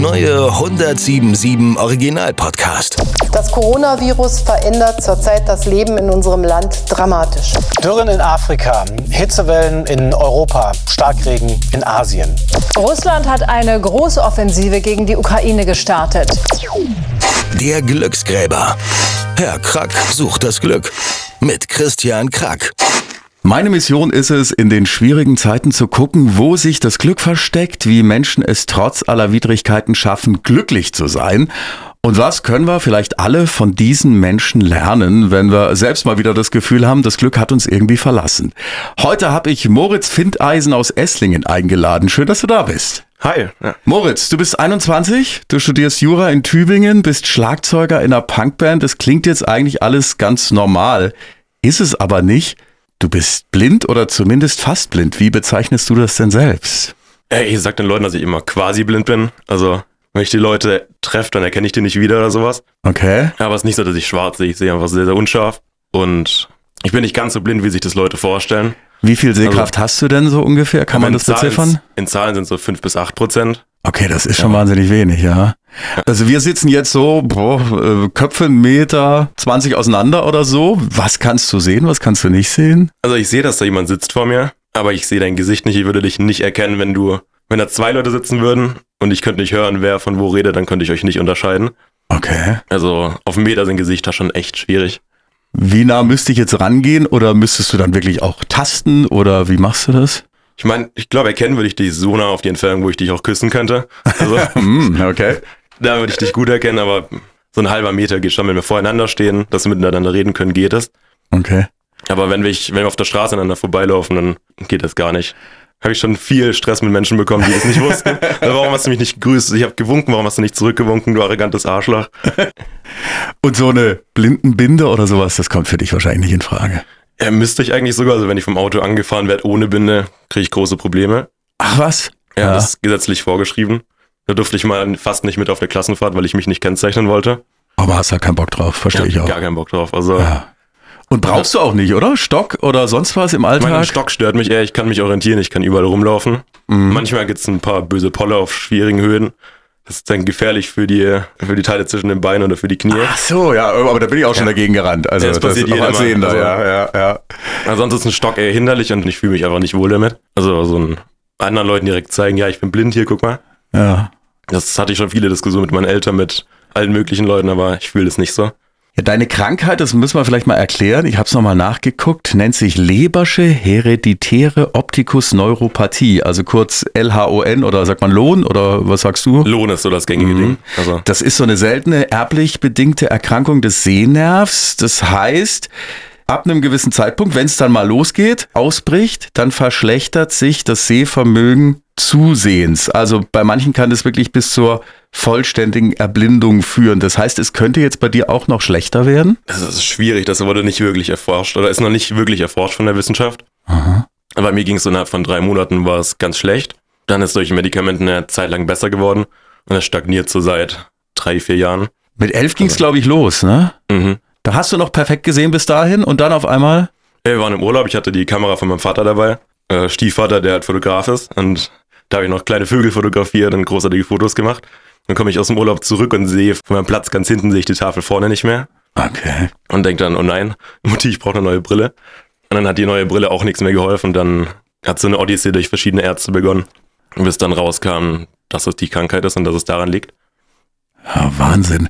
neue 1077 Original Podcast. Das Coronavirus verändert zurzeit das Leben in unserem Land dramatisch. Dürren in Afrika, Hitzewellen in Europa, Starkregen in Asien. Russland hat eine große Offensive gegen die Ukraine gestartet. Der Glücksgräber. Herr Krack sucht das Glück. Mit Christian Krack. Meine Mission ist es, in den schwierigen Zeiten zu gucken, wo sich das Glück versteckt, wie Menschen es trotz aller Widrigkeiten schaffen, glücklich zu sein. Und was können wir vielleicht alle von diesen Menschen lernen, wenn wir selbst mal wieder das Gefühl haben, das Glück hat uns irgendwie verlassen? Heute habe ich Moritz Findeisen aus Esslingen eingeladen. Schön, dass du da bist. Hi. Ja. Moritz, du bist 21, du studierst Jura in Tübingen, bist Schlagzeuger in einer Punkband. Das klingt jetzt eigentlich alles ganz normal, ist es aber nicht. Du bist blind oder zumindest fast blind. Wie bezeichnest du das denn selbst? Ey, ich sag den Leuten, dass ich immer quasi blind bin. Also, wenn ich die Leute treffe, dann erkenne ich die nicht wieder oder sowas. Okay. Aber es ist nicht so, dass ich schwarz sehe. Ich sehe einfach sehr, sehr unscharf. Und ich bin nicht ganz so blind, wie sich das Leute vorstellen. Wie viel Sehkraft also, hast du denn so ungefähr? Kann man das Zahlen, beziffern? In Zahlen sind so fünf bis acht Prozent. Okay, das ist schon ja. wahnsinnig wenig, ja. Also wir sitzen jetzt so, boah, äh, Köpfe einen Meter 20 auseinander oder so. Was kannst du sehen, was kannst du nicht sehen? Also ich sehe, dass da jemand sitzt vor mir, aber ich sehe dein Gesicht nicht. Ich würde dich nicht erkennen, wenn du, wenn da zwei Leute sitzen würden und ich könnte nicht hören, wer von wo redet, dann könnte ich euch nicht unterscheiden. Okay. Also auf einen Meter sind Gesichter schon echt schwierig. Wie nah müsste ich jetzt rangehen oder müsstest du dann wirklich auch tasten oder wie machst du das? Ich meine, ich glaube, erkennen würde ich dich so nah auf die Entfernung, wo ich dich auch küssen könnte. Also, mm, okay. Da würde ich dich gut erkennen, aber so ein halber Meter geht schon, wenn wir voreinander stehen, dass wir miteinander reden können, geht es. Okay. Aber wenn wir, wenn wir auf der Straße aneinander vorbeilaufen, dann geht das gar nicht. Habe ich schon viel Stress mit Menschen bekommen, die das nicht wussten. warum hast du mich nicht gegrüßt? Ich habe gewunken, warum hast du nicht zurückgewunken, du arrogantes Arschloch? Und so eine Blindenbinde oder sowas, das kommt für dich wahrscheinlich nicht in Frage. Ja, müsste ich eigentlich sogar, also wenn ich vom Auto angefahren werde ohne Binde, kriege ich große Probleme. Ach was? Ja, ja, das ist gesetzlich vorgeschrieben. Da durfte ich mal fast nicht mit auf der Klassenfahrt, weil ich mich nicht kennzeichnen wollte. Aber hast ja keinen Bock drauf, verstehe ja, ich auch. Gar keinen Bock drauf. Also ja. Und brauchst du auch nicht, oder? Stock oder sonst was im Alltag? Mein Stock stört mich eher, ich kann mich orientieren, ich kann überall rumlaufen. Mhm. Manchmal gibt's ein paar böse Polle auf schwierigen Höhen. Das ist dann gefährlich für die, für die Teile zwischen den Beinen oder für die Knie. Ach so, ja, aber da bin ich auch schon ja. dagegen gerannt. Also ja, das passiert das als Sehender, also, ja, ja, ja. Ansonsten ist ein Stock eher hinderlich und ich fühle mich einfach nicht wohl damit. Also so einen anderen Leuten direkt zeigen, ja, ich bin blind hier, guck mal. Ja. Das hatte ich schon viele Diskussionen mit meinen Eltern, mit allen möglichen Leuten, aber ich fühle das nicht so. Ja, deine Krankheit, das müssen wir vielleicht mal erklären. Ich habe es nochmal nachgeguckt, nennt sich Lebersche hereditäre Optikus Neuropathie, also kurz LHON oder sagt man Lohn oder was sagst du? Lohn ist so das gängige mhm. Ding. Also. Das ist so eine seltene erblich bedingte Erkrankung des Sehnervs. Das heißt, ab einem gewissen Zeitpunkt, wenn es dann mal losgeht, ausbricht, dann verschlechtert sich das Sehvermögen zusehends. Also bei manchen kann es wirklich bis zur vollständigen Erblindung führen. Das heißt, es könnte jetzt bei dir auch noch schlechter werden? Das ist schwierig, das wurde nicht wirklich erforscht oder ist noch nicht wirklich erforscht von der Wissenschaft. Aha. Bei mir ging es innerhalb von drei Monaten war es ganz schlecht. Dann ist durch Medikamenten eine Zeit lang besser geworden und es stagniert so seit drei, vier Jahren. Mit elf ging es, also. glaube ich, los, ne? Mhm. Da hast du noch perfekt gesehen bis dahin und dann auf einmal? Wir waren im Urlaub, ich hatte die Kamera von meinem Vater dabei. Äh, Stiefvater, der halt Fotograf ist und da habe ich noch kleine Vögel fotografiert und großartige Fotos gemacht. Dann komme ich aus dem Urlaub zurück und sehe von meinem Platz ganz hinten sehe ich die Tafel vorne nicht mehr. Okay. Und denke dann, oh nein, Mutti, ich brauche eine neue Brille. Und dann hat die neue Brille auch nichts mehr geholfen. Und dann hat so eine Odyssee durch verschiedene Ärzte begonnen. Und bis dann rauskam, dass es die Krankheit ist und dass es daran liegt. Ja, Wahnsinn.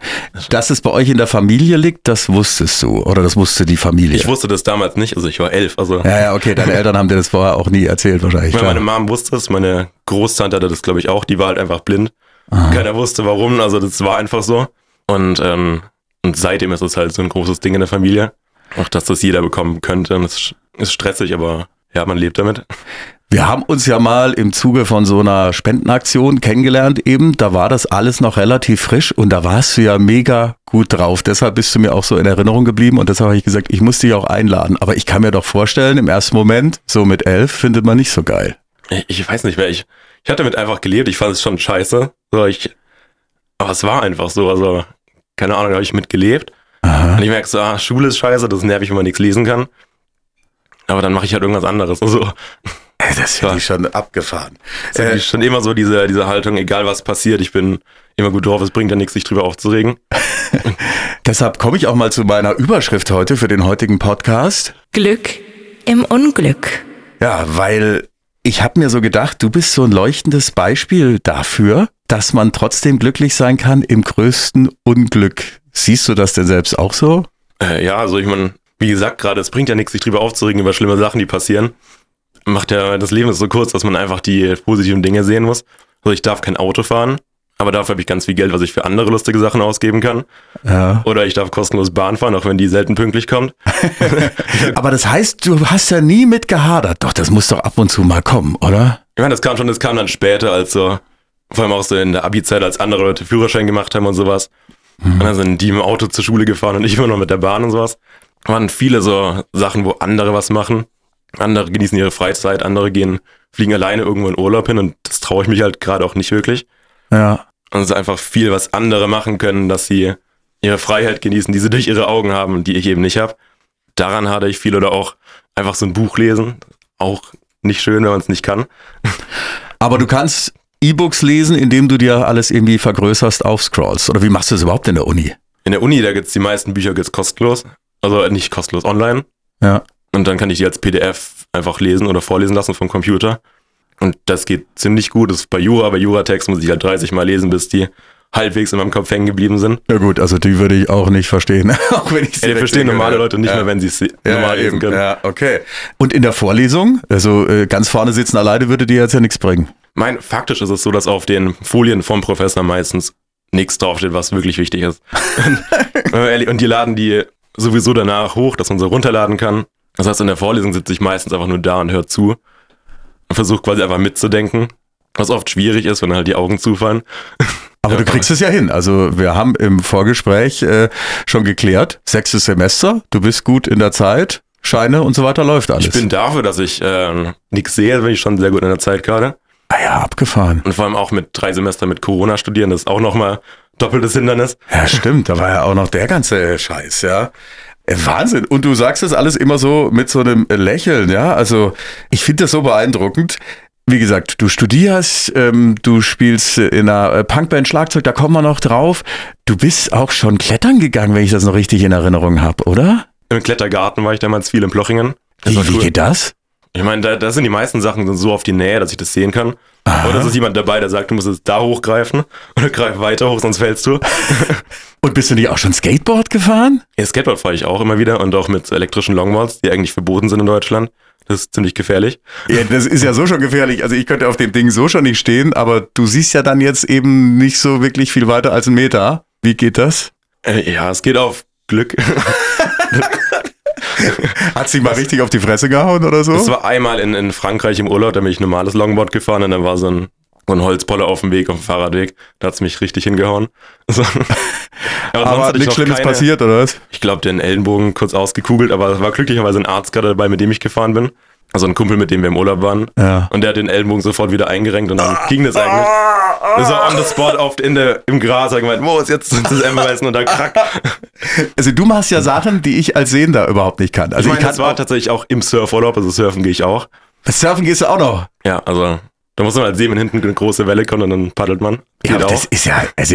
Dass es bei euch in der Familie liegt, das wusstest du oder das wusste die Familie? Ich wusste das damals nicht, also ich war elf. Also ja, ja, okay, deine Eltern haben dir das vorher auch nie erzählt wahrscheinlich. Meine, meine Mom wusste es, meine Großtante hatte das glaube ich auch, die war halt einfach blind. Aha. Keiner wusste warum, also das war einfach so. Und, ähm, und seitdem ist es halt so ein großes Ding in der Familie. Auch dass das jeder bekommen könnte. Und es ist stressig, aber ja, man lebt damit. Wir haben uns ja mal im Zuge von so einer Spendenaktion kennengelernt eben. Da war das alles noch relativ frisch und da warst du ja mega gut drauf. Deshalb bist du mir auch so in Erinnerung geblieben und deshalb habe ich gesagt, ich muss dich auch einladen. Aber ich kann mir doch vorstellen, im ersten Moment, so mit elf, findet man nicht so geil. Ich weiß nicht, wer ich, ich hatte damit einfach gelebt. Ich fand es schon scheiße. So, ich, aber es war einfach so. Also, keine Ahnung, habe ich mitgelebt. Aha. Und ich merke so, ah, Schule ist scheiße, das ist nervig, wenn man nichts lesen kann. Aber dann mache ich halt irgendwas anderes. Also, Das finde ich schon abgefahren. Das ist Äh, schon immer so diese, diese Haltung, egal was passiert, ich bin immer gut drauf, es bringt ja nichts, sich drüber aufzuregen. deshalb komme ich auch mal zu meiner Überschrift heute für den heutigen Podcast. Glück im Unglück. Ja, weil ich habe mir so gedacht, du bist so ein leuchtendes Beispiel dafür, dass man trotzdem glücklich sein kann im größten Unglück. Siehst du das denn selbst auch so? Äh, ja, also ich meine, wie gesagt gerade, es bringt ja nichts, sich drüber aufzuregen über schlimme Sachen, die passieren. Macht ja, das Leben ist so kurz, dass man einfach die positiven Dinge sehen muss. Also ich darf kein Auto fahren, aber dafür habe ich ganz viel Geld, was ich für andere lustige Sachen ausgeben kann. Ja. Oder ich darf kostenlos Bahn fahren, auch wenn die selten pünktlich kommt. Aber das heißt, du hast ja nie mit gehadert. Doch, das muss doch ab und zu mal kommen, oder? Ich meine, das kam schon, das kam dann später, als so, vor allem auch so in der Abi-Zeit, als andere Leute Führerschein gemacht haben und sowas. Und dann sind die im Auto zur Schule gefahren und ich immer noch mit der Bahn und sowas. Waren viele so Sachen, wo andere was machen. Andere genießen ihre Freizeit, andere gehen, fliegen alleine irgendwo in Urlaub hin und das traue ich mich halt gerade auch nicht wirklich. Ja. Und es ist einfach viel, was andere machen können, dass sie ihre Freiheit genießen, die sie durch ihre Augen haben die ich eben nicht habe. Daran hatte ich viel oder auch einfach so ein Buch lesen. Auch nicht schön, wenn man es nicht kann. Aber du kannst E-Books lesen, indem du dir alles irgendwie vergrößerst, aufscrollst. Oder wie machst du das überhaupt in der Uni? In der Uni, da gibt's die meisten Bücher gibt's kostenlos. Also nicht kostenlos online. Ja. Und dann kann ich die als PDF einfach lesen oder vorlesen lassen vom Computer. Und das geht ziemlich gut. Das ist bei Jura, bei Juratext muss ich halt 30 Mal lesen, bis die halbwegs in meinem Kopf hängen geblieben sind. Ja gut, also die würde ich auch nicht verstehen. auch wenn ich Ja, die verstehen normale Leute nicht ja. mehr, wenn sie es Ja, normal lesen können. Ja, okay. Und in der Vorlesung, also äh, ganz vorne sitzen alleine, würde dir jetzt ja nichts bringen. Mein, faktisch ist es so, dass auf den Folien vom Professor meistens nichts draufsteht, was wirklich wichtig ist. Ehrlich- und die laden die sowieso danach hoch, dass man sie runterladen kann. Das heißt, in der Vorlesung sitze ich meistens einfach nur da und höre zu und versuche quasi einfach mitzudenken, was oft schwierig ist, wenn halt die Augen zufallen. Aber du kriegst es ja hin. Also wir haben im Vorgespräch äh, schon geklärt, sechstes Semester, du bist gut in der Zeit, Scheine und so weiter läuft alles. Ich bin dafür, dass ich äh, nichts sehe, bin ich schon sehr gut in der Zeit gerade. ah ja, abgefahren. Und vor allem auch mit drei Semestern mit Corona studieren, das ist auch nochmal doppeltes Hindernis. Ja, stimmt, da war ja auch noch der ganze Scheiß, ja. Wahnsinn. Und du sagst das alles immer so mit so einem Lächeln, ja. Also ich finde das so beeindruckend. Wie gesagt, du studierst, ähm, du spielst in einer äh, Punkband Schlagzeug, da kommen wir noch drauf. Du bist auch schon klettern gegangen, wenn ich das noch richtig in Erinnerung habe, oder? Im Klettergarten war ich damals viel in Plochingen. Das Wie, wie cool. geht das? Ich meine, da, da sind die meisten Sachen so auf die Nähe, dass ich das sehen kann. Oder es ist jemand dabei, der sagt, du musst jetzt da hochgreifen oder greif weiter hoch, sonst fällst du. Und bist du nicht auch schon Skateboard gefahren? Ja, Skateboard fahre ich auch immer wieder und auch mit elektrischen Longboards, die eigentlich verboten sind in Deutschland. Das ist ziemlich gefährlich. Ja, das ist ja so schon gefährlich. Also ich könnte auf dem Ding so schon nicht stehen, aber du siehst ja dann jetzt eben nicht so wirklich viel weiter als einen Meter. Wie geht das? Äh, ja, es geht auf Glück. Hat sie mal richtig auf die Fresse gehauen oder so? Das war einmal in, in Frankreich im Urlaub, da bin ich normales Longboard gefahren und dann war so ein, so ein Holzpoller auf dem Weg, auf dem Fahrradweg. Da hat's mich richtig hingehauen. So. Aber ich nichts Schlimmes keine- passiert, oder was? Ich glaube, den Ellenbogen kurz ausgekugelt, aber es war glücklicherweise ein Arzt gerade dabei, mit dem ich gefahren bin. Also ein Kumpel, mit dem wir im Urlaub waren. Ja. Und der hat den Ellenbogen sofort wieder eingerenkt und dann ging das eigentlich. Das war on the spot auf, in der, im Gras. Gemeint, wo ist jetzt das Emmereisen? Und dann krack. Also du machst ja Sachen, die ich als Sehender überhaupt nicht kann. Also ich meine, kann das war tatsächlich auch im Surfurlaub, also surfen gehe ich auch. Surfen gehst du auch noch. Ja, also da muss man halt sehen, wenn hinten eine große Welle kommt und dann paddelt man. Ja, Geht aber das ist ja, also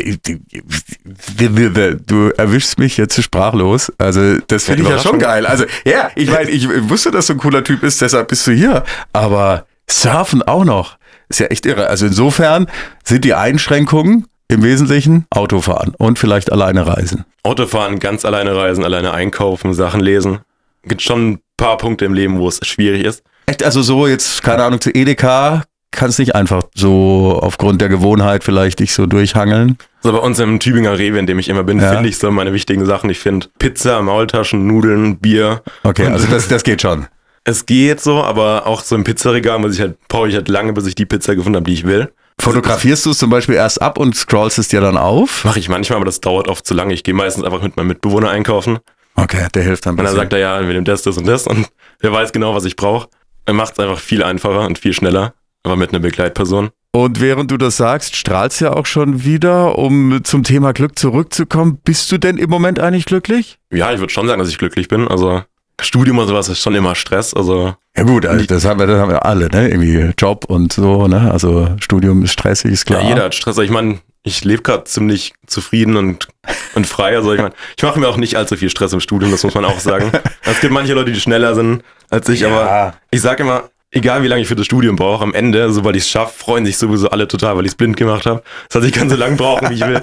du, erwischst mich jetzt sprachlos. Also das finde ich ja schon geil. Also ja, ich meine, ich wusste, dass du ein cooler Typ bist, deshalb bist du hier. Aber Surfen auch noch, ist ja echt irre. Also insofern sind die Einschränkungen im Wesentlichen Autofahren und vielleicht alleine reisen. Autofahren, ganz alleine reisen, alleine einkaufen, Sachen lesen. Gibt schon ein paar Punkte im Leben, wo es schwierig ist. Echt, also so jetzt, keine Ahnung, zu Edeka kannst nicht einfach so aufgrund der Gewohnheit vielleicht dich so durchhangeln. So bei uns im Tübinger Rewe, in dem ich immer bin, Ja. finde ich so meine wichtigen Sachen. Ich finde Pizza, Maultaschen, Nudeln, Bier. Okay, also das, das geht schon. es geht so, aber auch so im Pizzaregal muss ich halt, brauche ich halt lange, bis ich die Pizza gefunden habe, die ich will. Fotografierst du es zum Beispiel erst ab und scrollst es dir dann auf? Mache ich manchmal, aber das dauert oft zu lange. Ich gehe meistens einfach mit meinem Mitbewohner einkaufen. Okay, der hilft dann Und dann sagt er, ja, wir nehmen das, das und das. Und der weiß genau, was ich brauche. Er macht es einfach viel einfacher und viel schneller. Aber mit einer Begleitperson. Und während du das sagst, strahlst ja auch schon wieder, um zum Thema Glück zurückzukommen. Bist du denn im Moment eigentlich glücklich? Ja, ich würde schon sagen, dass ich glücklich bin. Also Studium und sowas ist schon immer Stress. Also Ja gut, also das haben wir, das haben wir alle, ne? Irgendwie Job und so, ne? Also Studium ist stressig, ist klar. ja, jeder hat Stress. Ich meine, ich lebe gerade ziemlich zufrieden und, und frei. Also ich meine, ich mache mir auch nicht allzu viel Stress im Studium, das muss man auch sagen. Es gibt manche Leute, die schneller sind als ich, Ja. aber ich sage immer, egal wie lange ich für das Studium brauche, am Ende, sobald ich es schaffe, freuen sich sowieso alle total, weil ich es blind gemacht habe. Das heißt, ich kann so lange brauchen, wie ich will.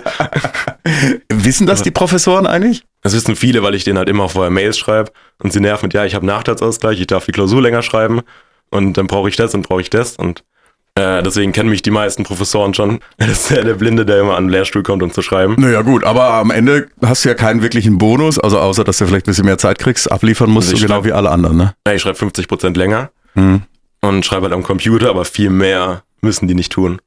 Wissen das die Professoren eigentlich? Das wissen viele, weil ich denen halt immer vorher Mails schreibe und sie nerven mit, ja, ich habe Nachteilsausgleich, ich darf die Klausur länger schreiben und dann brauche ich das und brauche ich das und äh, deswegen kennen mich die meisten Professoren schon. Das ist ja der Blinde, der immer an den Lehrstuhl kommt, um zu schreiben. Naja gut, aber am Ende hast du ja keinen wirklichen Bonus, also außer dass du vielleicht ein bisschen mehr Zeit kriegst, abliefern musst Also genau schreib- wie alle anderen, ne? Ja, ich schreibe 50 Prozent länger Hm. Und schreibe halt am Computer, aber viel mehr müssen die nicht tun.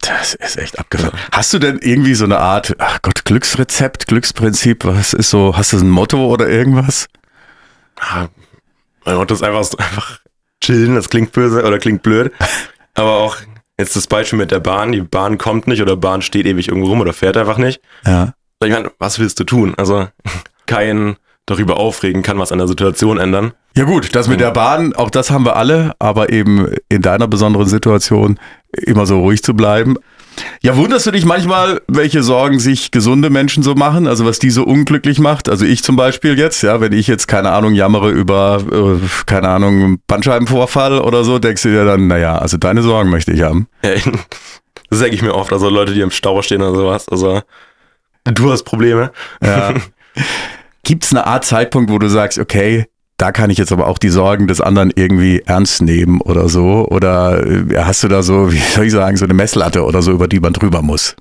Das ist echt abgefahren. Hast du denn irgendwie so eine Art, ach Gott, Glücksrezept, Glücksprinzip, was ist so, hast du ein Motto oder irgendwas? Ah, Mein Motto ist einfach, einfach chillen, das klingt böse oder klingt blöd, aber auch jetzt das Beispiel mit der Bahn, die Bahn kommt nicht oder Bahn steht ewig irgendwo rum oder fährt einfach nicht. Ja. Ich meine, was willst du tun? Also kein darüber aufregen kann was an der Situation ändern. Ja gut, das mit der Bahn, auch das haben wir alle, aber eben in deiner besonderen Situation immer so ruhig zu bleiben. Ja, wunderst du dich manchmal, welche Sorgen sich gesunde Menschen so machen, also was die so unglücklich macht? Also ich zum Beispiel jetzt, ja, wenn ich jetzt, keine Ahnung, jammere über, äh, keine Ahnung, Bandscheibenvorfall oder so, denkst du dir dann, naja, also deine Sorgen möchte ich haben. Ja, Das sage ich mir oft, also Leute, die im Stau stehen oder sowas. Also du hast Probleme. Ja. Gibt es eine Art Zeitpunkt, wo du sagst, okay, da kann ich jetzt aber auch die Sorgen des anderen irgendwie ernst nehmen oder so? Oder äh, hast du da so, wie soll ich sagen, so eine Messlatte oder so, über die man drüber muss?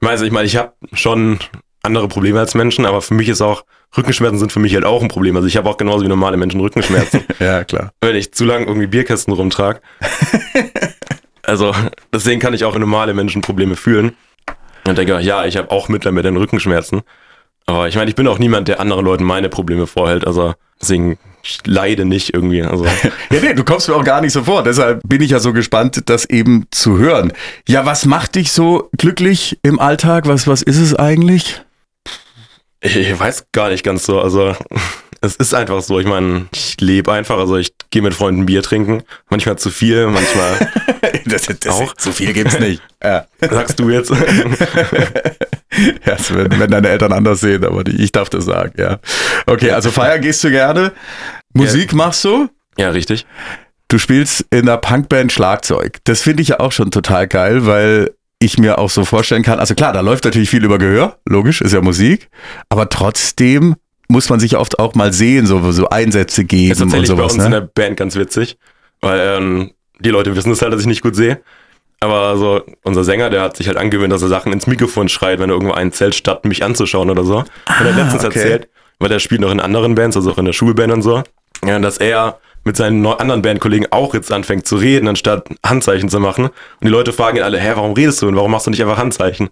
Also ich meine, ich habe schon andere Probleme als Menschen, aber für mich ist auch, Rückenschmerzen sind für mich halt auch ein Problem. Also ich habe auch genauso wie normale Menschen Rückenschmerzen. Ja, klar. wenn ich zu lange irgendwie Bierkästen rumtrag. also deswegen kann ich auch normale Menschen Probleme fühlen. Und denke, ja, ich habe auch Mitleid mit den Rückenschmerzen. Aber ich meine, ich bin auch niemand, der anderen Leuten meine Probleme vorhält. Also deswegen, ich leide nicht irgendwie. Also Ja, nee, du kommst mir auch gar nicht so vor. Deshalb bin ich ja so gespannt, das eben zu hören. Ja, was macht dich so glücklich im Alltag? Was, was ist es eigentlich? ich, ich weiß gar nicht ganz so. Also es ist einfach so. Ich meine, ich lebe einfach. Also ich gehe mit Freunden Bier trinken. Manchmal zu viel, manchmal Das, das, Auch? So viel gibt's nicht. Ja. sagst du jetzt. Ja, das wenn, wenn deine Eltern anders sehen, aber die, ich darf das sagen, ja. Okay, also feiern gehst du gerne. Musik machst du? ja, richtig. Du spielst in der Punkband Schlagzeug. Das finde ich ja auch schon total geil, weil ich mir auch so vorstellen kann, also klar, da läuft natürlich viel über Gehör, logisch, ist ja Musik, aber trotzdem muss man sich oft auch mal sehen, so, so Einsätze geben erzähle und ich bei sowas. uns in der Ne? Band ganz witzig, weil ähm, die Leute wissen es halt, dass ich nicht gut sehe. Aber so unser Sänger, der hat sich halt angewöhnt, dass er Sachen ins Mikrofon schreit, wenn er irgendwo einzählt, statt mich anzuschauen oder so. Hat er letztens Ah, okay. erzählt, weil der spielt noch in anderen Bands, also auch in der Schulband und so. Ja, dass er mit seinen anderen Bandkollegen auch jetzt anfängt zu reden, anstatt Handzeichen zu machen. Und die Leute fragen ihn alle, hä, warum redest du und warum machst du nicht einfach Handzeichen?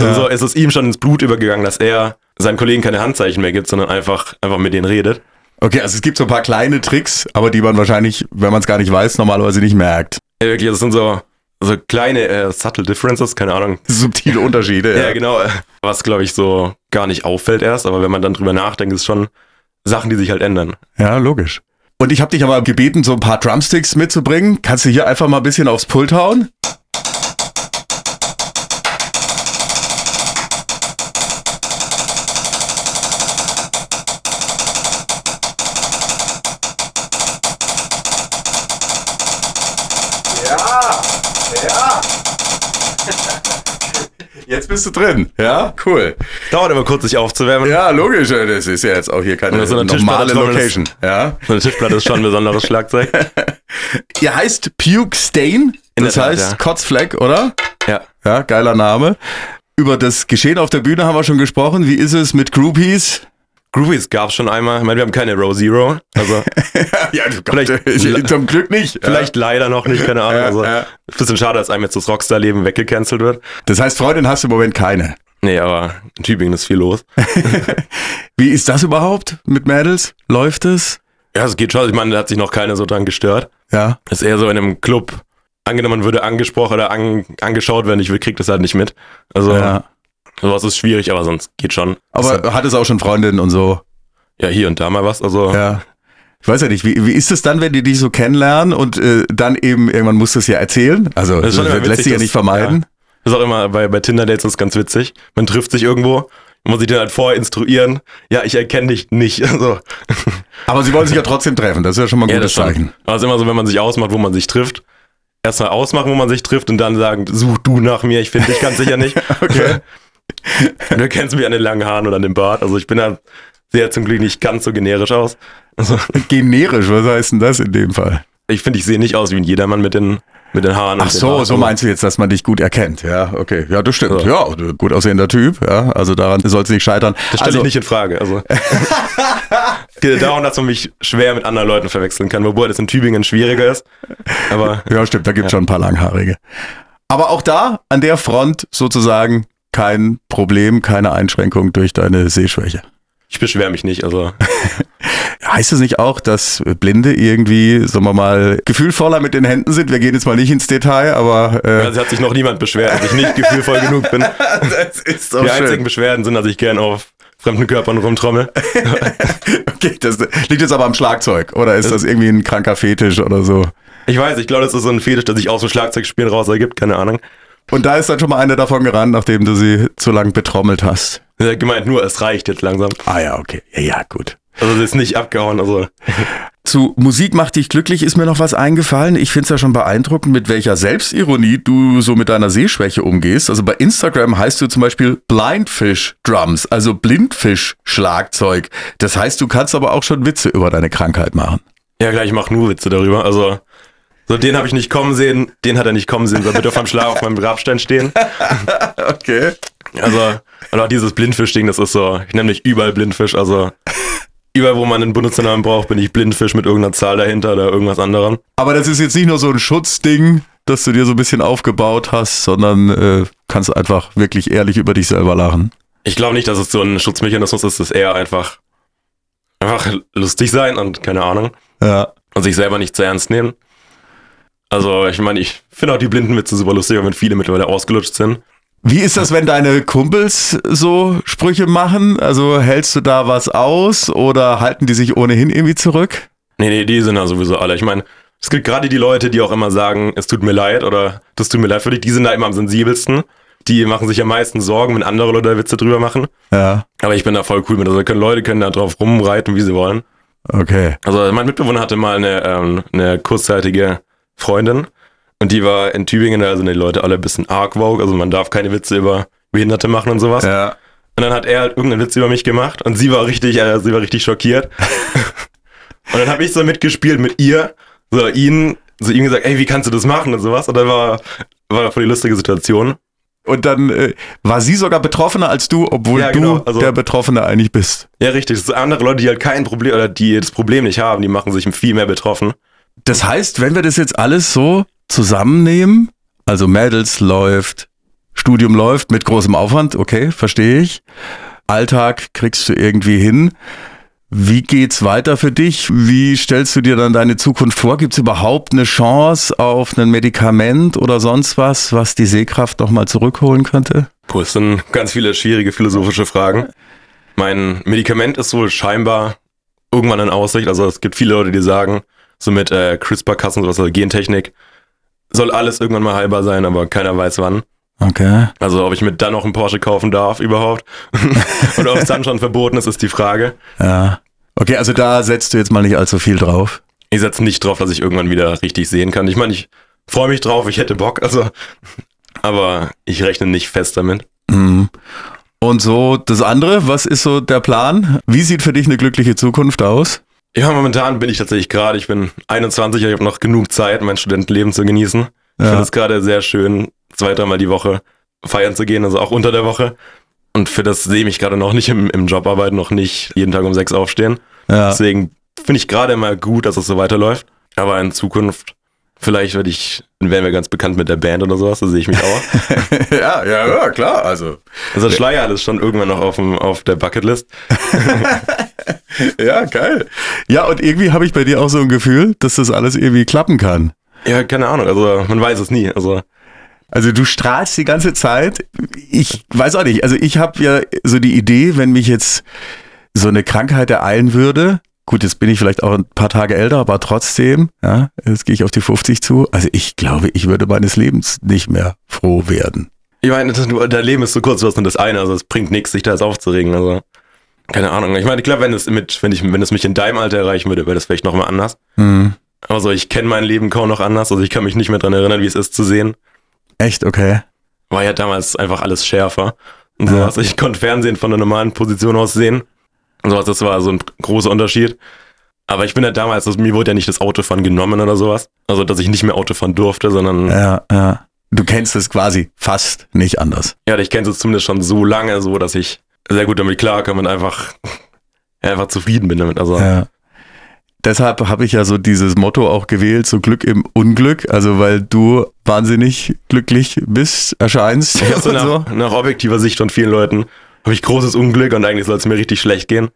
Und so ist es ihm schon ins Blut übergegangen, dass er seinen Kollegen keine Handzeichen mehr gibt, sondern einfach, einfach mit denen redet. Okay, also es gibt so ein paar kleine Tricks, aber die man wahrscheinlich, wenn man es gar nicht weiß, normalerweise nicht merkt. Ja, wirklich, das sind so, so kleine äh, subtle differences, keine Ahnung. Subtile Unterschiede. Ja, genau. äh, Was, glaube ich, so gar nicht auffällt erst, aber wenn man dann drüber nachdenkt, ist schon Sachen, die sich halt ändern. Ja, logisch. Und ich habe dich aber gebeten, so ein paar Drumsticks mitzubringen. Kannst du hier einfach mal ein bisschen aufs Pult hauen? Jetzt bist du drin. Ja, cool. Dauert immer kurz, sich aufzuwärmen. Ja, logisch. Das ist ja jetzt auch hier keine so normale Location. Ja. So eine Tischplatte ist schon ein besonderes Schlagzeug. Ihr heißt Puke Stain. In Das Tat, heißt ja. Kotzfleck, oder? Ja. Ja, geiler Name. Über das Geschehen auf der Bühne haben wir schon gesprochen. Wie ist es mit Groupies? Groupies gab es schon einmal. Ich meine, wir haben keine Row Zero. Also ja, Vielleicht- zum Glück nicht. vielleicht leider noch nicht, keine Ahnung. Ja, Also ja. bisschen schade, dass einem jetzt das Rockstar-Leben weggecancelt wird. Das heißt, Freundin hast du im Moment keine. Nee, aber in Tübingen ist viel los. Wie ist das überhaupt mit Mädels? Läuft es? Ja, es geht schon. Ich meine, da hat sich noch keiner so dran gestört. Ja. ist eher so in einem Club. Angenommen, man würde angesprochen oder an, angeschaut werden, ich krieg das halt nicht mit. Also ja. Sowas ist schwierig, aber sonst geht schon. Aber hat es auch schon Freundinnen und so? Ja, hier und da mal was. Also Ja. Ich weiß ja nicht, wie, wie ist es dann, wenn die dich so kennenlernen und äh, dann eben irgendwann musst du es ja erzählen? Also Das ist das immer lässt witzig, sich ja nicht vermeiden. Das ist auch immer bei, bei Tinder-Dates ist ganz witzig. Man trifft sich irgendwo, muss sich dann halt vorher instruieren. Ja, ich erkenne dich nicht. Also, Aber sie wollen sich ja trotzdem treffen, das ist ja schon mal ein ja, gutes das schon. Zeichen. Also immer so, wenn man sich ausmacht, wo man sich trifft. Erstmal ausmachen, wo man sich trifft und dann sagen, such du nach mir, ich finde dich ganz sicher nicht. Okay. Du kennst mich an den langen Haaren oder an dem Bart. Also ich bin da sehr zum Glück nicht ganz so generisch aus. Also Generisch, was heißt denn das in dem Fall? ich finde, ich sehe nicht aus wie ein Jedermann mit den, mit den Haaren. Ach und so, Bart. so meinst du jetzt, dass man dich gut erkennt. Ja, okay. Ja, das stimmt. So. Ja, gut aussehender Typ. Ja, also daran soll es nicht scheitern. Das stelle also, ich nicht in Frage. Also es geht darum, dass man mich schwer mit anderen Leuten verwechseln kann, wobei das in Tübingen schwieriger ist. Aber Ja, stimmt, da gibt schon ein paar Langhaarige. Aber auch da, an der Front sozusagen kein Problem, keine Einschränkung durch deine Sehschwäche. ich beschwere mich nicht. Also Heißt es nicht auch, dass Blinde irgendwie, sagen wir mal, gefühlvoller mit den Händen sind? Wir gehen jetzt mal nicht ins Detail, aber äh, also hat sich noch niemand beschwert, dass ich nicht gefühlvoll genug bin. das ist so Die einzigen Beschwerden sind, dass ich gern auf fremden Körpern rumtrommel. Okay, das liegt jetzt aber am Schlagzeug oder ist das irgendwie ein kranker Fetisch oder so? Ich weiß, ich glaube, das ist so ein Fetisch, der sich aus dem Schlagzeugspielen raus ergibt, keine Ahnung. Und da ist dann schon mal eine davon gerannt, nachdem du sie zu lang betrommelt hast. Er hat gemeint, nur es reicht jetzt langsam. Ah ja, okay. Ja, ja, gut. Also es ist nicht abgehauen. Also Zu Musik macht dich glücklich ist mir noch was eingefallen. Ich finde es ja schon beeindruckend, mit welcher Selbstironie du so mit deiner Sehschwäche umgehst. Also bei Instagram heißt du zum Beispiel Blindfish Drums, also Blindfisch Schlagzeug. Das heißt, du kannst aber auch schon Witze über deine Krankheit machen. ja, gleich, ich mache nur Witze darüber. Also so den habe ich nicht kommen sehen, den hat er nicht kommen sehen. Soll bitte vom Schlag auf meinem Grabstein stehen. Okay. Also, und auch dieses Blindfisch-Ding, das ist so, ich nenne mich überall Blindfisch, also überall, wo man einen Benutzernamen braucht, bin ich Blindfisch mit irgendeiner Zahl dahinter oder irgendwas anderem. Aber das ist jetzt nicht nur so ein Schutzding, das du dir so ein bisschen aufgebaut hast, sondern äh, kannst einfach wirklich ehrlich über dich selber lachen. Ich glaube nicht, dass es so ein Schutzmechanismus ist, es ist eher einfach, einfach lustig sein und keine Ahnung. Ja. Und sich selber nicht zu ernst nehmen. Also, ich meine, ich finde auch die Blindenwitze super lustig, wenn viele mittlerweile ausgelutscht sind. Wie ist das, wenn deine Kumpels so Sprüche machen? Also hältst du da was aus oder halten die sich ohnehin irgendwie zurück? Nee, nee, die sind ja sowieso alle. Ich meine, es gibt gerade die Leute, die auch immer sagen, es tut mir leid oder das tut mir leid für dich, die sind da immer am sensibelsten. Die machen sich am meisten Sorgen, wenn andere Leute Witze drüber machen. Ja. Aber ich bin da voll cool mit. Also können Leute können da drauf rumreiten, wie sie wollen. Okay. Also mein Mitbewohner hatte mal eine, ähm, eine kurzzeitige Freundin und die war in Tübingen, da sind die Leute alle ein bisschen arg also man darf keine Witze über Behinderte machen und sowas. Ja. Und dann hat er halt irgendeinen Witz über mich gemacht und sie war richtig, äh, sie war richtig schockiert. und dann habe ich so mitgespielt mit ihr, so ihn, so ihm gesagt, ey, wie kannst du das machen und sowas. Und dann war, war voll die lustige Situation. Und dann äh, war sie sogar betroffener als du, obwohl Ja, du genau, also- der Betroffene eigentlich bist. Ja, richtig. Das sind andere Leute, die halt kein Problem oder die das Problem nicht haben, die machen sich viel mehr betroffen. Das heißt, wenn wir das jetzt alles so zusammennehmen, also Mädels läuft, Studium läuft mit großem Aufwand, okay, verstehe ich. Alltag kriegst du irgendwie hin. Wie geht's weiter für dich? Wie stellst du dir dann deine Zukunft vor? Gibt es überhaupt eine Chance auf ein Medikament oder sonst was, was die Sehkraft nochmal zurückholen könnte? Puh, es sind ganz viele schwierige philosophische Fragen. Mein Medikament ist wohl scheinbar irgendwann in Aussicht. Also es gibt viele Leute, die sagen, so mit äh, CRISPR-Cas und sowas, also Gentechnik, soll alles irgendwann mal heilbar sein, aber keiner weiß wann. Okay. Also ob ich mir dann noch einen Porsche kaufen darf überhaupt und ob es dann schon verboten ist, ist die Frage. Ja. Okay, also da setzt du jetzt mal nicht allzu viel drauf. Ich setze nicht drauf, dass ich irgendwann wieder richtig sehen kann. Ich meine, ich freue mich drauf, ich hätte Bock, also aber ich rechne nicht fest damit. Mhm. Und so das andere, was ist so der Plan? Wie sieht für dich eine glückliche Zukunft aus? Ja, momentan bin ich tatsächlich gerade, ich bin 21, ich habe noch genug Zeit, mein Studentenleben zu genießen. Ich Ja. finde es gerade sehr schön, zwei, dreimal die Woche feiern zu gehen, also auch unter der Woche. Und für das sehe ich mich gerade noch nicht im, im Job arbeiten, noch nicht jeden Tag um sechs aufstehen. Ja. Deswegen finde ich gerade immer gut, dass es so weiterläuft. Aber in Zukunft, vielleicht werde ich, werden wir ganz bekannt mit der Band oder sowas, da sehe ich mich auch. ja, ja, ja, klar, also. Also Schleier ist schon irgendwann noch auf, dem, auf der Bucketlist. Ja, geil. Ja, und irgendwie habe ich bei dir auch so ein Gefühl, dass das alles irgendwie klappen kann. Ja, keine Ahnung, also man weiß es nie. Also Also du strahlst die ganze Zeit. Ich weiß auch nicht. Also ich habe ja so die Idee, wenn mich jetzt so eine Krankheit ereilen würde, gut, jetzt bin ich vielleicht auch ein paar Tage älter, aber trotzdem, ja, jetzt gehe ich auf die 50 zu. Also ich glaube, ich würde meines Lebens nicht mehr froh werden. Ich meine, das, dein Leben ist so kurz, was nur das eine, also es bringt nichts, sich da jetzt aufzuregen. Also, keine Ahnung. Ich meine, klar, wenn es mit, wenn ich, wenn es mich in deinem Alter erreichen würde, wäre das vielleicht nochmal anders. Hm. Also ich kenne mein Leben kaum noch anders, also ich kann mich nicht mehr dran erinnern, wie es ist zu sehen. Echt, okay. War ja damals einfach alles schärfer. Und sowas. Ich konnte Fernsehen von der normalen Position aus sehen. Sowas, das war so ein großer Unterschied. Aber ich bin ja damals, also mir wurde ja nicht das Autofahren genommen oder sowas. Also, dass ich nicht mehr Autofahren durfte, sondern Ja, ja. Du kennst es quasi fast nicht anders. Ja, ich kenne es zumindest schon so lange, so dass ich sehr gut damit klarkomme und einfach, ja, einfach zufrieden bin damit. Also, Ja. Deshalb habe ich ja so dieses Motto auch gewählt, so Glück im Unglück, also weil du wahnsinnig glücklich bist, erscheinst. hab so nach, nach objektiver Sicht von vielen Leuten habe ich großes Unglück und eigentlich soll es mir richtig schlecht gehen.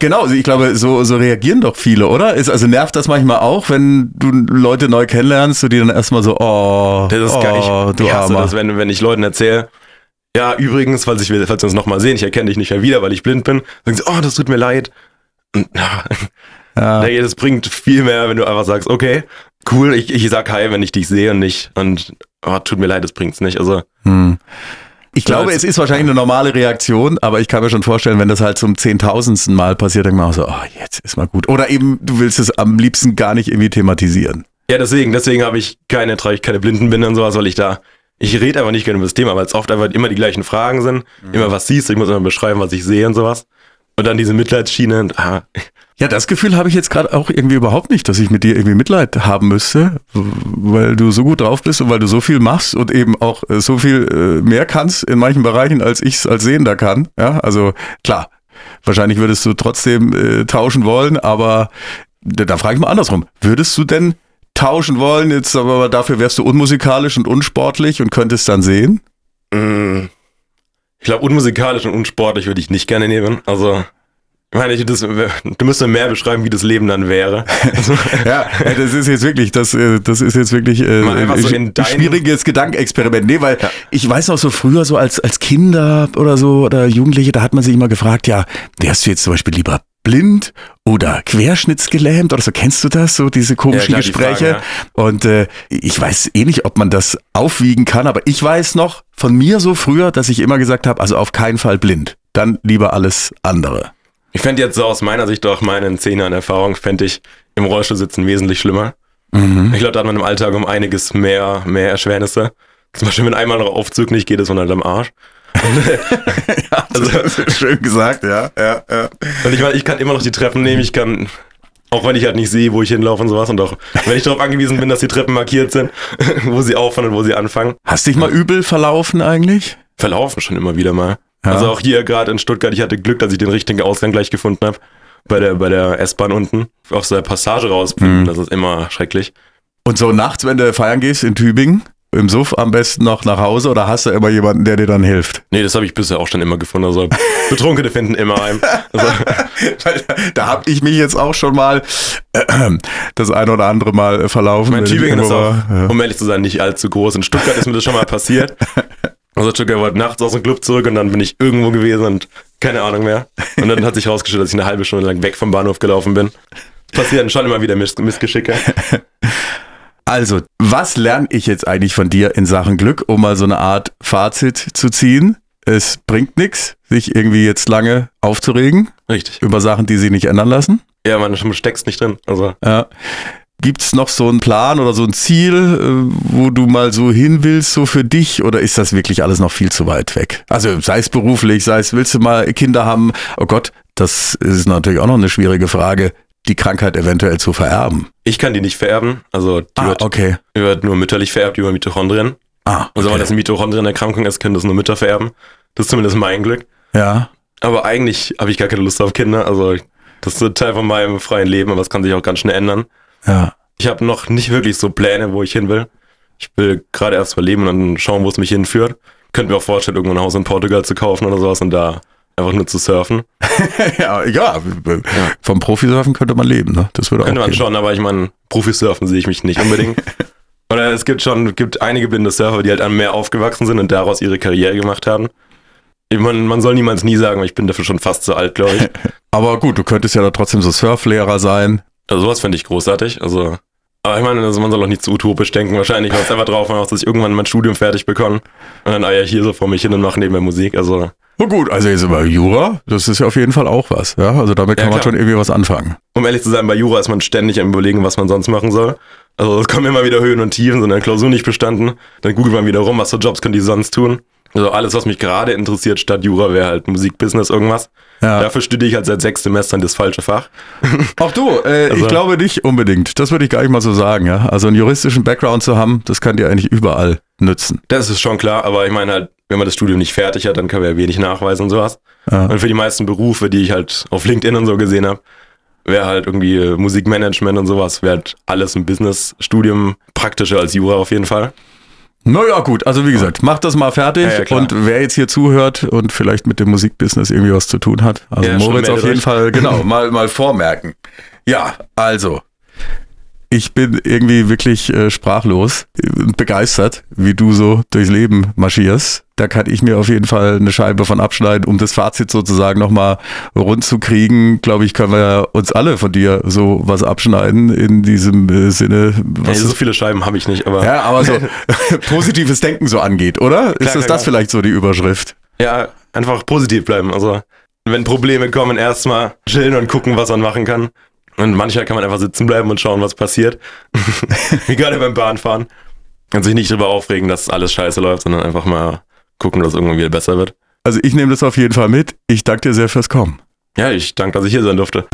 Genau, ich glaube, so, so reagieren doch viele, oder? Ist, also nervt das manchmal auch, wenn du Leute neu kennenlernst, du die dann erstmal so, oh, Das ist oh geil. Ich, du ich hasse Armer. das, wenn, wenn ich Leuten erzähle, ja, übrigens, falls, ich, falls wir uns nochmal sehen, ich erkenne dich nicht mehr wieder, weil ich blind bin, sagen sie, oh, das tut mir leid. Und, ja, ja. nee, das bringt viel mehr, wenn du einfach sagst, okay, cool, ich, ich sag hi, wenn ich dich sehe und nicht, und oh, tut mir leid, das bringt's nicht. Also, Hm. Ich glaube, es ist wahrscheinlich eine normale Reaktion, aber ich kann mir schon vorstellen, wenn das halt zum zehntausendsten Mal passiert, denkt man auch so, oh, jetzt ist mal gut. Oder eben, du willst es am liebsten gar nicht irgendwie thematisieren. ja, deswegen, deswegen habe ich keine, trage ich keine Blindenbinde und sowas, weil ich da, ich rede einfach nicht gerne über das Thema, weil es oft einfach immer die gleichen Fragen sind, immer was siehst, ich muss immer beschreiben, was ich sehe und sowas. Und dann diese Mitleidsschiene, und, ah, Ja, das Gefühl habe ich jetzt gerade auch irgendwie überhaupt nicht, dass ich mit dir irgendwie Mitleid haben müsste, weil du so gut drauf bist und weil du so viel machst und eben auch äh, so viel äh, mehr kannst in manchen Bereichen, als ich es als Sehender kann. Ja, also klar, wahrscheinlich würdest du trotzdem äh, tauschen wollen, aber da, da frage ich mal andersrum. Würdest du denn tauschen wollen, jetzt aber dafür wärst du unmusikalisch und unsportlich und könntest dann sehen? Mm, Ich glaube, unmusikalisch und unsportlich würde ich nicht gerne nehmen. Also, ich meine, ich, das, du müsstest mehr beschreiben, wie das Leben dann wäre. Ja, äh, das ist jetzt wirklich, das, äh, das ist jetzt wirklich äh, so ein in dein- schwieriges Gedankenexperiment. Nee, weil Ja. ich weiß noch so früher, so als, als Kinder oder so oder Jugendliche, da hat man sich immer gefragt, ja, wärst du jetzt zum Beispiel lieber blind oder querschnittsgelähmt oder so? Kennst du das? So diese komischen klar, die Gespräche? Fragen, Und äh, ich weiß eh nicht, ob man das aufwiegen kann, aber ich weiß noch von mir so früher, dass ich immer gesagt habe, also auf keinen Fall blind. Dann lieber alles andere. Ich fände jetzt so aus meiner Sicht auch meinen zehn Jahren Erfahrung, fände ich im Rollstuhl sitzen wesentlich schlimmer. Ich glaube, da hat man im Alltag um einiges mehr, mehr Erschwernisse. Zum Beispiel, wenn einmal noch Aufzug nicht geht, ist man halt am Arsch. Also, schön gesagt, ja, ja, ja. Und ich meine, ich kann immer noch die Treppen nehmen, ich kann, auch wenn ich halt nicht sehe, wo ich hinlaufe und sowas, und auch wenn ich darauf angewiesen bin, dass die Treppen markiert sind, wo sie aufhören und wo sie anfangen, Hast dich mal übel verlaufen eigentlich? verlaufen schon immer wieder mal. Ja. Also auch hier gerade in Stuttgart, ich hatte Glück, dass ich den richtigen Ausgang gleich gefunden habe. Bei der, bei der S-Bahn unten. Aus der Passage raus, Mhm. das ist immer schrecklich. Und so nachts, wenn du feiern gehst in Tübingen, im Suff am besten noch nach Hause oder hast du immer jemanden, der dir dann hilft? Nee, das habe ich bisher auch schon immer gefunden. Also Betrunkene finden immer ein. Also, da habe ich mich jetzt auch schon mal äh, das ein oder andere Mal verlaufen. mein Tübingen ist auch, um ehrlich zu sein, nicht allzu groß. In Stuttgart ist mir das schon mal passiert. Also Stuttgart wollte nachts aus dem Club zurück und dann bin ich irgendwo gewesen und keine Ahnung mehr. Und dann hat sich herausgestellt, dass ich eine halbe Stunde lang weg vom Bahnhof gelaufen bin. Passieren schon immer wieder Miss Missgeschicke. Also, was lerne ich jetzt eigentlich von dir in Sachen Glück, um mal so eine Art Fazit zu ziehen? Es bringt nichts, sich irgendwie jetzt lange aufzuregen Richtig. über Sachen, die sich nicht ändern lassen. Ja, man steckst nicht drin. Also Ja. Gibt's noch so einen Plan oder so ein Ziel, äh, wo du mal so hin willst, so für dich? Oder ist das wirklich alles noch viel zu weit weg? Also sei es beruflich, sei es, willst du mal Kinder haben? Oh Gott, das ist natürlich auch noch eine schwierige Frage, die Krankheit eventuell zu vererben. ich kann die nicht vererben. Also die, Ah, wird, okay. die wird nur mütterlich vererbt über Mitochondrien. Ah, Also wenn okay. das eine Mitochondrienerkrankung ist, können das nur Mütter vererben. Das ist zumindest mein Glück. Ja. Aber eigentlich habe ich gar keine Lust auf Kinder. Also das ist ein Teil von meinem freien Leben, aber das kann sich auch ganz schnell ändern. Ja. Ich habe noch nicht wirklich so Pläne, wo ich hin will. Ich will gerade erst verleben und dann schauen, wo es mich hinführt. Könnte mir auch vorstellen, irgendwo ein Haus in Portugal zu kaufen oder sowas und da einfach nur zu surfen. ja, ja, vom Profisurfen könnte man leben, ne? Das würde Könnte auch man gehen. schon, aber ich meine, Profisurfen sehe ich mich nicht unbedingt. Oder es gibt schon, gibt einige blinde Surfer, die halt am Meer aufgewachsen sind und daraus ihre Karriere gemacht haben. Man, man soll niemals nie sagen, ich bin dafür schon fast zu alt, glaube ich. Aber gut, du könntest ja da trotzdem so Surflehrer sein. Also sowas finde ich großartig. Also, aber ich meine, also man soll auch nicht zu utopisch denken. Wahrscheinlich es einfach drauf an, dass ich irgendwann mein Studium fertig bekomme. Und dann eier ich hier so vor mich hin und mache nebenbei Musik. Also. Na gut, also jetzt über Jura, das ist ja auf jeden Fall auch was. Ja, also damit kann Ja, man schon irgendwie was anfangen. Um ehrlich zu sein, bei Jura ist man ständig am überlegen, was man sonst machen soll. Also es kommen immer wieder Höhen und Tiefen, so eine Klausur nicht bestanden. Dann googelt man wieder rum, was für Jobs können die sonst tun. Also alles, was mich gerade interessiert statt Jura, wäre halt Musikbusiness irgendwas. Ja. Dafür studiere ich halt seit sechs Semestern das falsche Fach. Auch du, äh, ich Also- glaube nicht unbedingt. Das würde ich gar nicht mal so sagen, ja. Also einen juristischen Background zu haben, das kann dir eigentlich überall nützen. Das ist schon klar, aber ich meine halt, wenn man das Studium nicht fertig hat, dann kann man ja wenig nachweisen und sowas. Ja. Und für die meisten Berufe, die ich halt auf LinkedIn und so gesehen habe, wäre halt irgendwie äh, Musikmanagement und sowas, wäre halt alles ein Businessstudium praktischer als Jura auf jeden Fall. Naja, gut, also wie gesagt, mach das mal fertig Ja, ja, und wer jetzt hier zuhört und vielleicht mit dem Musikbusiness irgendwie was zu tun hat, also Ja, Moritz auf jeden. Fall, genau, mal, mal vormerken. Ja, also, ich bin irgendwie wirklich äh, sprachlos und begeistert, wie du so durchs Leben marschierst. Da kann ich mir auf jeden Fall eine Scheibe von abschneiden, um das Fazit sozusagen nochmal rund zu kriegen. Glaube ich, können wir uns alle von dir so was abschneiden in diesem äh, Sinne. Was so viele Scheiben habe ich nicht, aber ja, aber so positives Denken so angeht, oder? Ist Klar, das klar, das vielleicht so die Überschrift? ja, einfach positiv bleiben. Also wenn Probleme kommen, erstmal chillen und gucken, was man machen kann. Und manchmal kann man einfach sitzen bleiben und schauen, was passiert. Wie gerade beim Bahnfahren. Und sich nicht darüber aufregen, dass alles scheiße läuft, sondern einfach mal gucken, dass es irgendwann wieder besser wird. Also ich nehme das auf jeden Fall mit. Ich danke dir sehr fürs Kommen. Ja, ich danke, dass ich hier sein durfte.